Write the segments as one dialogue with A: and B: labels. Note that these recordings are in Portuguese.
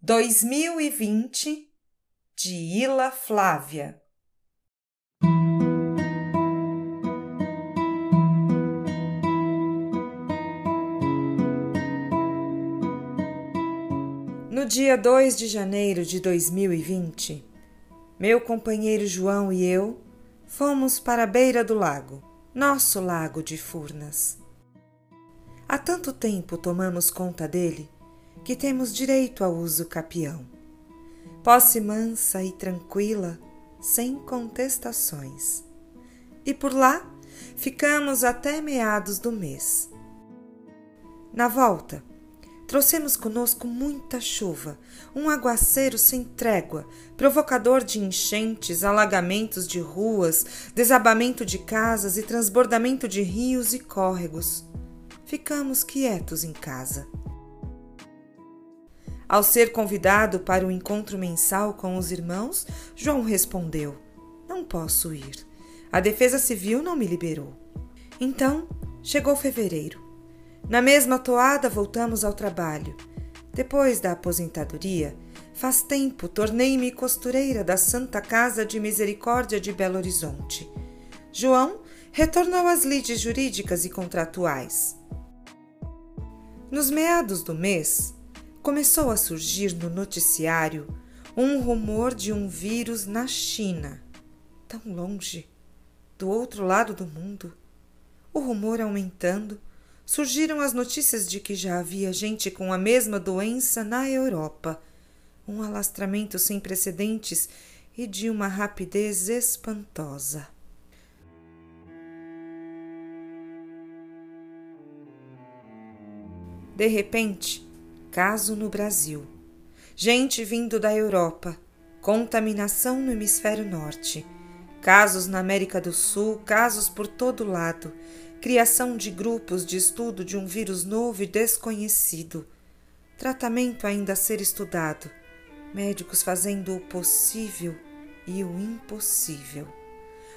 A: 2020 de Ila Flávia. No dia 2 de janeiro de 2020, meu companheiro João e eu fomos para a beira do lago, nosso lago de Furnas. Há tanto tempo tomamos conta dele que temos direito ao uso capião. Posse mansa e tranquila, sem contestações. E por lá ficamos até meados do mês. Na volta, trouxemos conosco muita chuva, um aguaceiro sem trégua, provocador de enchentes, alagamentos de ruas, desabamento de casas e transbordamento de rios e córregos. Ficamos quietos em casa. Ao ser convidado para o encontro mensal com os irmãos, João respondeu: Não posso ir. A Defesa Civil não me liberou. Então, chegou fevereiro. Na mesma toada, voltamos ao trabalho. Depois da aposentadoria, faz tempo tornei-me costureira da Santa Casa de Misericórdia de Belo Horizonte. João retornou às lides jurídicas e contratuais. Nos meados do mês, começou a surgir no noticiário um rumor de um vírus na China, tão longe, do outro lado do mundo. O rumor aumentando, surgiram as notícias de que já havia gente com a mesma doença na Europa, um alastramento sem precedentes e de uma rapidez espantosa. De repente, Caso no Brasil. Gente vindo da Europa. Contaminação no hemisfério norte. Casos na América do Sul, casos por todo lado. Criação de grupos de estudo de um vírus novo e desconhecido. Tratamento ainda a ser estudado. Médicos fazendo o possível e o impossível.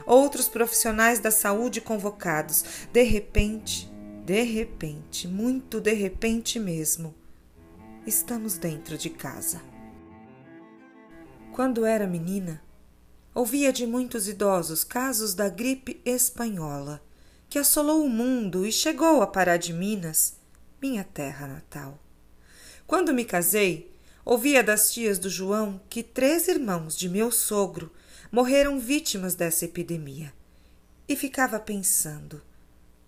A: Outros profissionais da saúde convocados. De repente, de repente, muito de repente mesmo estamos dentro de casa. Quando era menina, ouvia de muitos idosos casos da gripe espanhola, que assolou o mundo e chegou a Pará de Minas, minha terra natal. Quando me casei, ouvia das tias do João que três irmãos de meu sogro morreram vítimas dessa epidemia. E ficava pensando: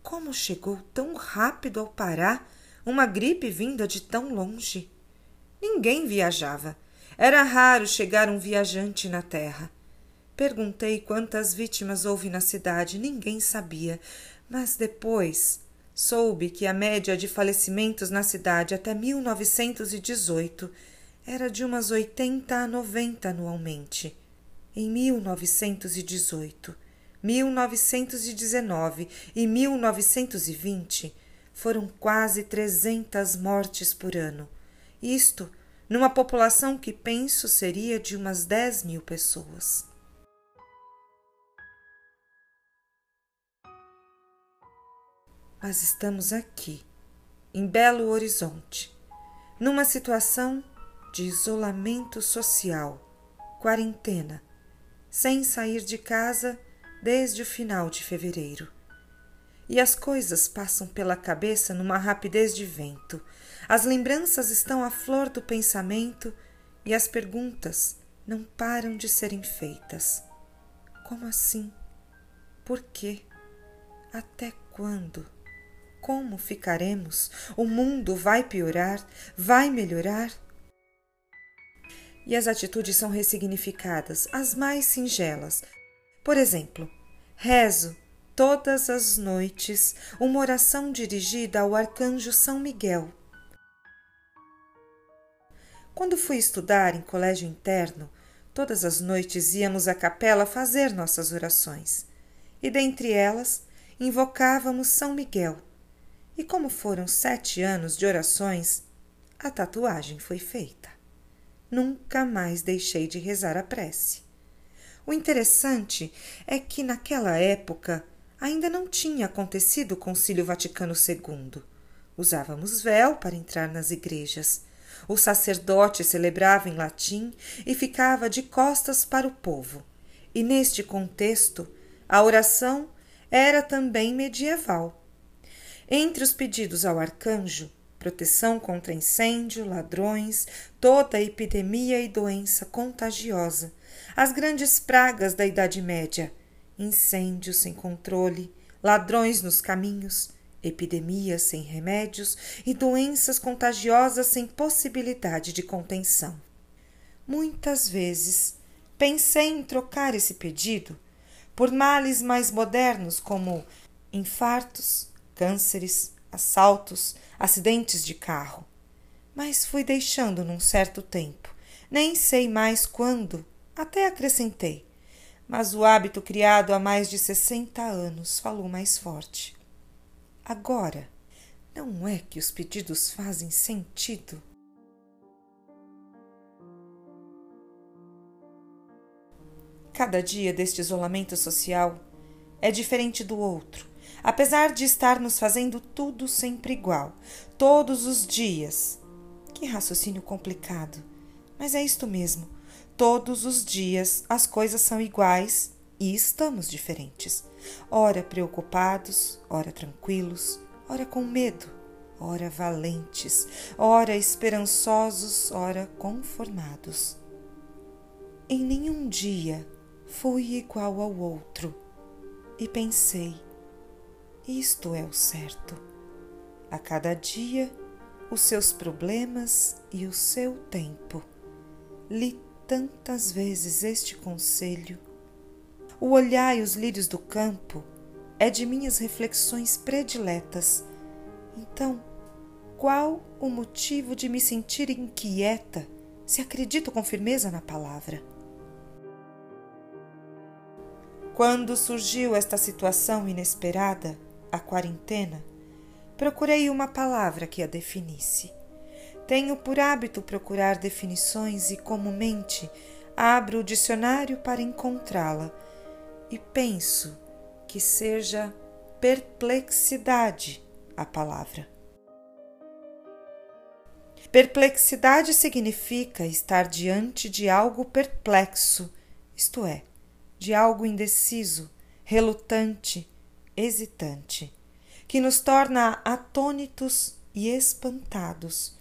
A: como chegou tão rápido ao Pará uma gripe vinda de tão longe. Ninguém viajava. Era raro chegar um viajante na terra. Perguntei quantas vítimas houve na cidade, ninguém sabia, mas depois soube que a média de falecimentos na cidade até 1918 era de umas 80 a 90 anualmente. Em 1918, 1919 e 1920 foram quase 300 mortes por ano. Isto numa população que penso seria de umas 10 mil pessoas. Mas estamos aqui, em Belo Horizonte, numa situação de isolamento social, quarentena, sem sair de casa desde o final de fevereiro e as coisas passam pela cabeça numa rapidez de vento. As lembranças estão à flor do pensamento e as perguntas não param de serem feitas. Como assim? Por quê? Até quando? Como ficaremos? O mundo vai piorar? Vai melhorar? E as atitudes são ressignificadas, as mais singelas. Por exemplo, rezo todas as noites uma oração dirigida ao arcanjo São Miguel. Quando fui estudar em colégio interno, todas as noites íamos à capela fazer nossas orações, e dentre elas invocávamos São Miguel. E como foram sete anos de orações, a tatuagem foi feita. Nunca mais deixei de rezar a prece. O interessante é que naquela época ainda não tinha acontecido o Concílio Vaticano II. Usávamos véu para entrar nas igrejas. O sacerdote celebrava em latim e ficava de costas para o povo. E neste contexto, a oração era também medieval. Entre os pedidos ao arcanjo, proteção contra incêndio, ladrões, toda epidemia e doença contagiosa, as grandes pragas da Idade Média, incêndios sem controle, ladrões nos caminhos, epidemias sem remédios e doenças contagiosas sem possibilidade de contenção. Muitas vezes pensei em trocar esse pedido por males mais modernos como infartos, cânceres, assaltos, acidentes de carro. Mas fui deixando num certo tempo, nem sei mais quando, até acrescentei. Mas o hábito criado há mais de sessenta anos falou mais forte. Agora, não é que os pedidos fazem sentido? Cada dia deste isolamento social é diferente do outro, apesar de estarmos fazendo tudo sempre igual, todos os dias. Que raciocínio complicado! Mas é isto mesmo. Todos os dias as coisas são iguais e estamos diferentes. Ora preocupados, ora tranquilos, ora com medo, ora valentes, ora esperançosos, ora conformados. Em nenhum dia fui igual ao outro e pensei: isto é o certo. A cada dia, os seus problemas e o seu tempo. Tantas vezes este conselho. O olhar e os lírios do campo é de minhas reflexões prediletas. Então, qual o motivo de me sentir inquieta se acredito com firmeza na palavra? Quando surgiu esta situação inesperada, a quarentena, procurei uma palavra que a definisse. Tenho por hábito procurar definições e, comumente, abro o dicionário para encontrá-la e penso que seja perplexidade a palavra. Perplexidade significa estar diante de algo perplexo, isto é, de algo indeciso, relutante, hesitante, que nos torna atônitos e espantados.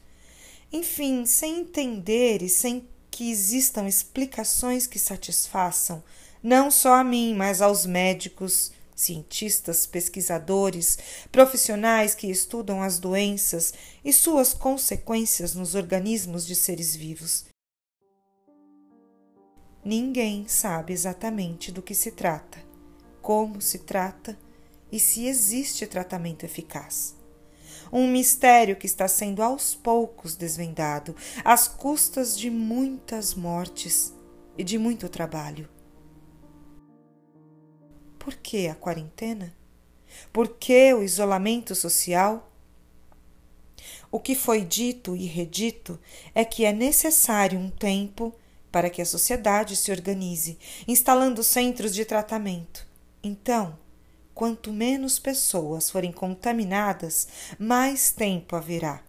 A: Enfim, sem entender e sem que existam explicações que satisfaçam não só a mim, mas aos médicos, cientistas, pesquisadores, profissionais que estudam as doenças e suas consequências nos organismos de seres vivos. Ninguém sabe exatamente do que se trata, como se trata e se existe tratamento eficaz. Um mistério que está sendo aos poucos desvendado, às custas de muitas mortes e de muito trabalho. Por que a quarentena? Por que o isolamento social? O que foi dito e redito é que é necessário um tempo para que a sociedade se organize, instalando centros de tratamento. Então, quanto menos pessoas forem contaminadas, mais tempo haverá.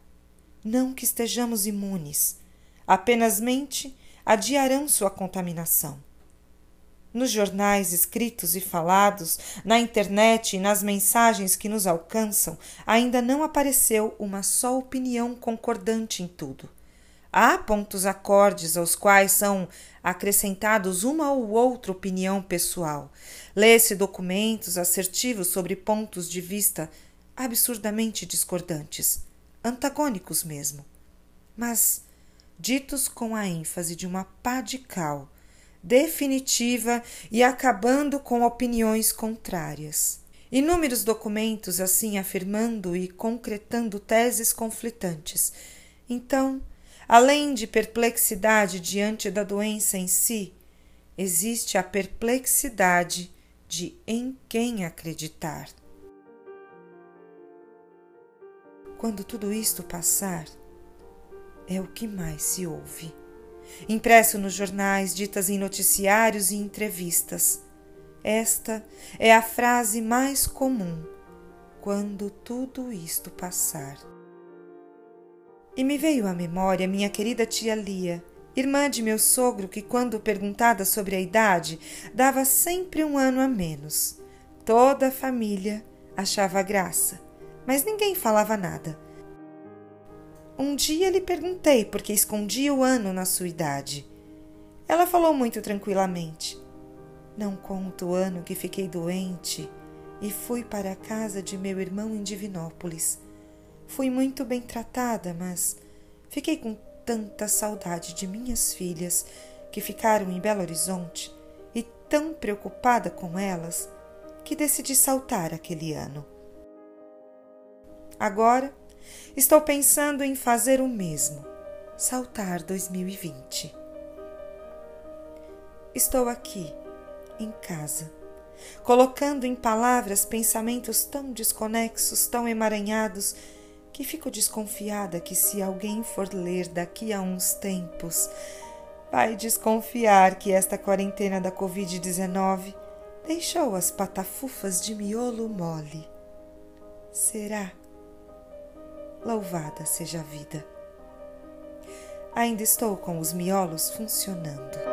A: Não que estejamos imunes, apenas mente adiarão sua contaminação. Nos jornais escritos e falados, na internet e nas mensagens que nos alcançam, ainda não apareceu uma só opinião concordante em tudo. Há pontos acordes aos quais são acrescentados uma ou outra opinião pessoal. Lê-se documentos assertivos sobre pontos de vista absurdamente discordantes, antagônicos mesmo, mas ditos com a ênfase de uma pá de cal, definitiva e acabando com opiniões contrárias. Inúmeros documentos assim afirmando e concretando teses conflitantes. Então, Além de perplexidade diante da doença em si, existe a perplexidade de em quem acreditar. Quando tudo isto passar, é o que mais se ouve. Impresso nos jornais, ditas em noticiários e entrevistas. Esta é a frase mais comum quando tudo isto passar. E me veio à memória minha querida tia Lia, irmã de meu sogro, que, quando perguntada sobre a idade, dava sempre um ano a menos. Toda a família achava graça, mas ninguém falava nada. Um dia lhe perguntei por que escondia o ano na sua idade. Ela falou muito tranquilamente. Não conto o ano que fiquei doente e fui para a casa de meu irmão em Divinópolis. Fui muito bem tratada, mas fiquei com tanta saudade de minhas filhas que ficaram em Belo Horizonte e tão preocupada com elas que decidi saltar aquele ano. Agora estou pensando em fazer o mesmo, saltar 2020. Estou aqui, em casa, colocando em palavras pensamentos tão desconexos, tão emaranhados que fico desconfiada que se alguém for ler daqui a uns tempos, vai desconfiar que esta quarentena da Covid-19 deixou as patafufas de miolo mole. Será? Louvada seja a vida. Ainda estou com os miolos funcionando.